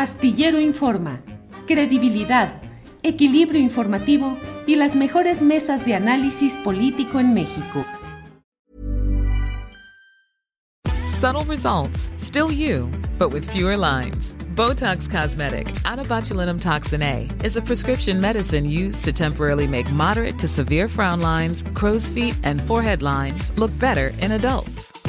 Astillero Informa, credibilidad, equilibrio informativo y las mejores mesas de análisis político en México. Subtle results, still you, but with fewer lines. Botox Cosmetic, out botulinum toxin A, is a prescription medicine used to temporarily make moderate to severe frown lines, crow's feet, and forehead lines look better in adults.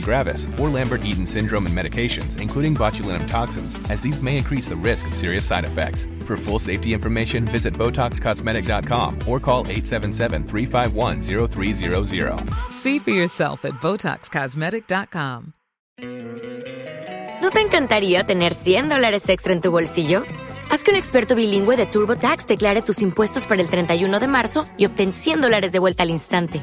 gravis, or Lambert-Eaton syndrome and medications, including botulinum toxins, as these may increase the risk of serious side effects. For full safety information, visit BotoxCosmetic.com or call 877-351-0300. See for yourself at BotoxCosmetic.com. ¿No te encantaría tener 100 dólares extra en tu bolsillo? Haz que un experto bilingüe de TurboTax declare tus impuestos para el 31 de marzo y obtén 100 dólares de vuelta al instante.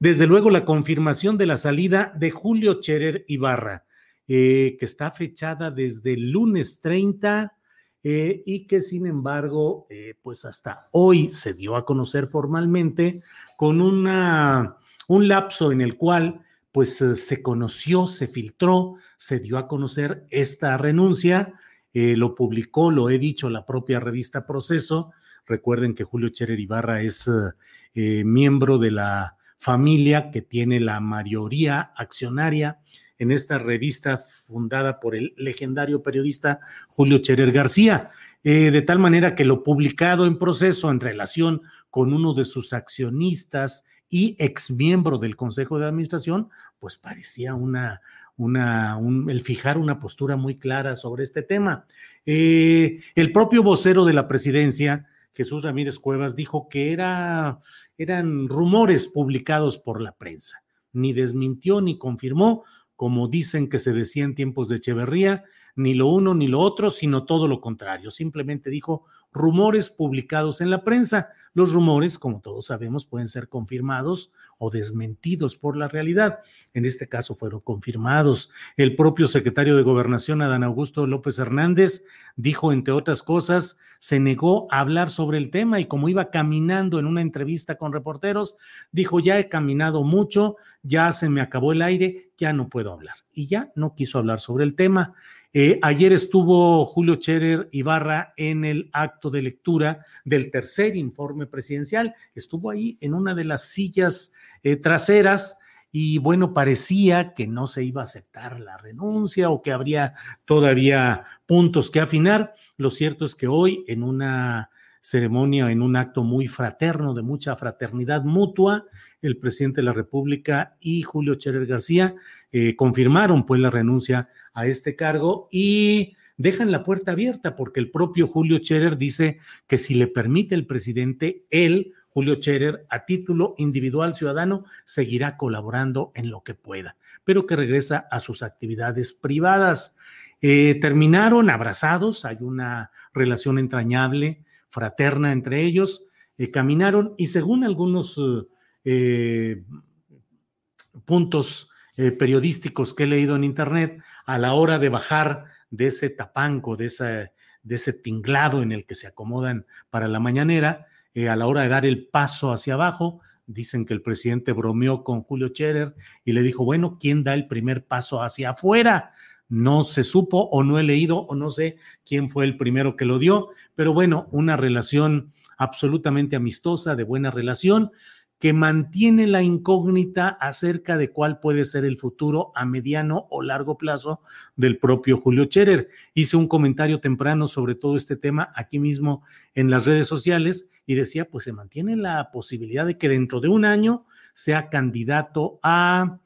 Desde luego la confirmación de la salida de Julio Cherer Ibarra, eh, que está fechada desde el lunes 30 eh, y que sin embargo, eh, pues hasta hoy se dio a conocer formalmente con una, un lapso en el cual pues se conoció, se filtró, se dio a conocer esta renuncia, lo publicó, lo he dicho, la propia revista Proceso. Recuerden que Julio Cherer Ibarra es miembro de la familia que tiene la mayoría accionaria en esta revista fundada por el legendario periodista Julio Cherer García. de tal manera que lo publicado en proceso en relación con uno de sus accionistas y ex miembro del Consejo de Administración, pues parecía una, una, el fijar una postura muy clara sobre este tema. Eh, el propio vocero de la presidencia, Jesús Ramírez Cuevas, dijo que era, eran rumores publicados por la prensa. Ni desmintió ni confirmó, como dicen que se decía en tiempos de Echeverría, ni lo uno ni lo otro, sino todo lo contrario. Simplemente dijo rumores publicados en la prensa. Los rumores, como todos sabemos, pueden ser confirmados o desmentidos por la realidad. En este caso fueron confirmados. El propio secretario de Gobernación, Adán Augusto López Hernández, dijo, entre otras cosas, se negó a hablar sobre el tema y como iba caminando en una entrevista con reporteros, dijo, ya he caminado mucho, ya se me acabó el aire, ya no puedo hablar. Y ya no quiso hablar sobre el tema. Eh, ayer estuvo Julio Cherer Ibarra en el acto de lectura del tercer informe presidencial. Estuvo ahí en una de las sillas eh, traseras y bueno, parecía que no se iba a aceptar la renuncia o que habría todavía puntos que afinar. Lo cierto es que hoy en una ceremonia, en un acto muy fraterno, de mucha fraternidad mutua, el presidente de la República y Julio Cherer García eh, confirmaron pues la renuncia a este cargo y dejan la puerta abierta porque el propio Julio Cherer dice que si le permite el presidente, él, Julio Cherer, a título individual ciudadano, seguirá colaborando en lo que pueda, pero que regresa a sus actividades privadas. Eh, terminaron abrazados, hay una relación entrañable, fraterna entre ellos, eh, caminaron y según algunos eh, puntos periodísticos que he leído en internet, a la hora de bajar de ese tapanco, de, de ese tinglado en el que se acomodan para la mañanera, eh, a la hora de dar el paso hacia abajo, dicen que el presidente bromeó con Julio Scherer y le dijo, bueno, ¿quién da el primer paso hacia afuera? No se supo o no he leído o no sé quién fue el primero que lo dio, pero bueno, una relación absolutamente amistosa, de buena relación, que mantiene la incógnita acerca de cuál puede ser el futuro a mediano o largo plazo del propio Julio Cherer. Hice un comentario temprano sobre todo este tema aquí mismo en las redes sociales y decía, pues se mantiene la posibilidad de que dentro de un año sea candidato a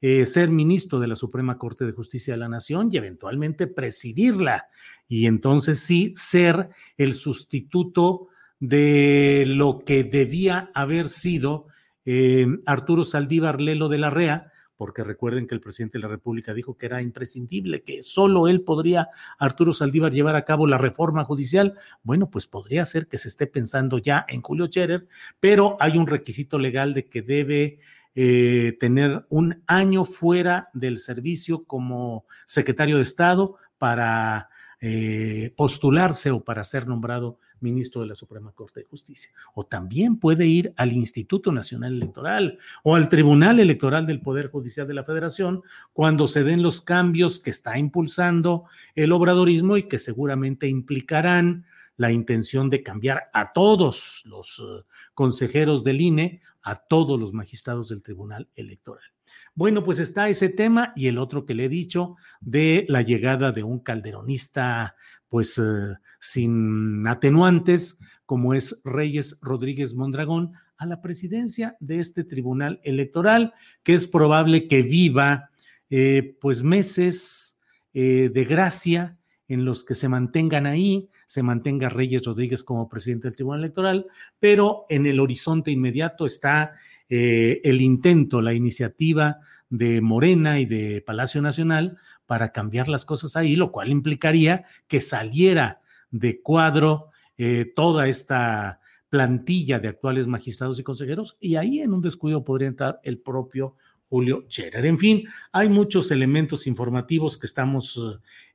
eh, ser ministro de la Suprema Corte de Justicia de la Nación y eventualmente presidirla. Y entonces sí ser el sustituto de lo que debía haber sido eh, Arturo Saldívar Lelo de la REA, porque recuerden que el presidente de la República dijo que era imprescindible, que solo él podría, Arturo Saldívar, llevar a cabo la reforma judicial. Bueno, pues podría ser que se esté pensando ya en Julio Scherer, pero hay un requisito legal de que debe eh, tener un año fuera del servicio como secretario de Estado para eh, postularse o para ser nombrado ministro de la Suprema Corte de Justicia. O también puede ir al Instituto Nacional Electoral o al Tribunal Electoral del Poder Judicial de la Federación cuando se den los cambios que está impulsando el obradorismo y que seguramente implicarán la intención de cambiar a todos los eh, consejeros del INE, a todos los magistrados del Tribunal Electoral. Bueno, pues está ese tema y el otro que le he dicho de la llegada de un calderonista pues eh, sin atenuantes, como es Reyes Rodríguez Mondragón, a la presidencia de este tribunal electoral, que es probable que viva eh, pues meses de gracia en los que se mantengan ahí, se mantenga Reyes Rodríguez como presidente del Tribunal Electoral, pero en el horizonte inmediato está el intento, la iniciativa de Morena y de Palacio Nacional para cambiar las cosas ahí, lo cual implicaría que saliera de cuadro eh, toda esta plantilla de actuales magistrados y consejeros y ahí en un descuido podría entrar el propio Julio Scherer. En fin, hay muchos elementos informativos que estamos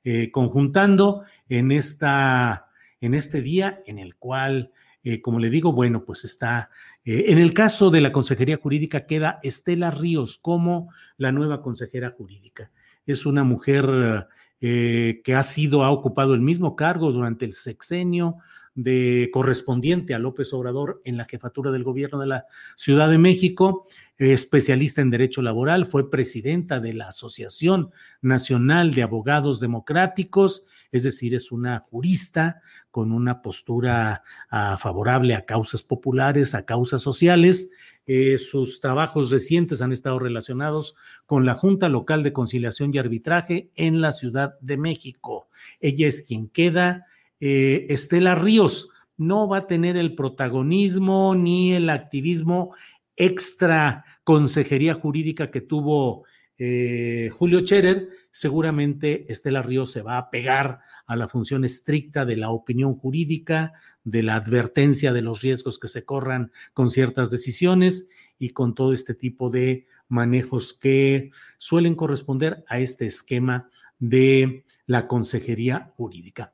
eh, conjuntando en, esta, en este día en el cual, eh, como le digo, bueno, pues está, en el caso de la Consejería Jurídica queda Estela Ríos como la nueva consejera jurídica es una mujer eh, que ha sido, ha ocupado el mismo cargo durante el sexenio de correspondiente a López Obrador en la jefatura del gobierno de la Ciudad de México, especialista en derecho laboral, fue presidenta de la Asociación Nacional de Abogados Democráticos, es decir, es una jurista con una postura ah, favorable a causas populares, a causas sociales, eh, sus trabajos recientes han estado relacionados con la Junta Local de Conciliación y Arbitraje en la Ciudad de México. Ella es quien queda. Eh, Estela Ríos no va a tener el protagonismo ni el activismo extra consejería jurídica que tuvo eh, Julio Cherer, seguramente Estela Ríos se va a pegar a la función estricta de la opinión jurídica, de la advertencia de los riesgos que se corran con ciertas decisiones y con todo este tipo de manejos que suelen corresponder a este esquema de la consejería jurídica.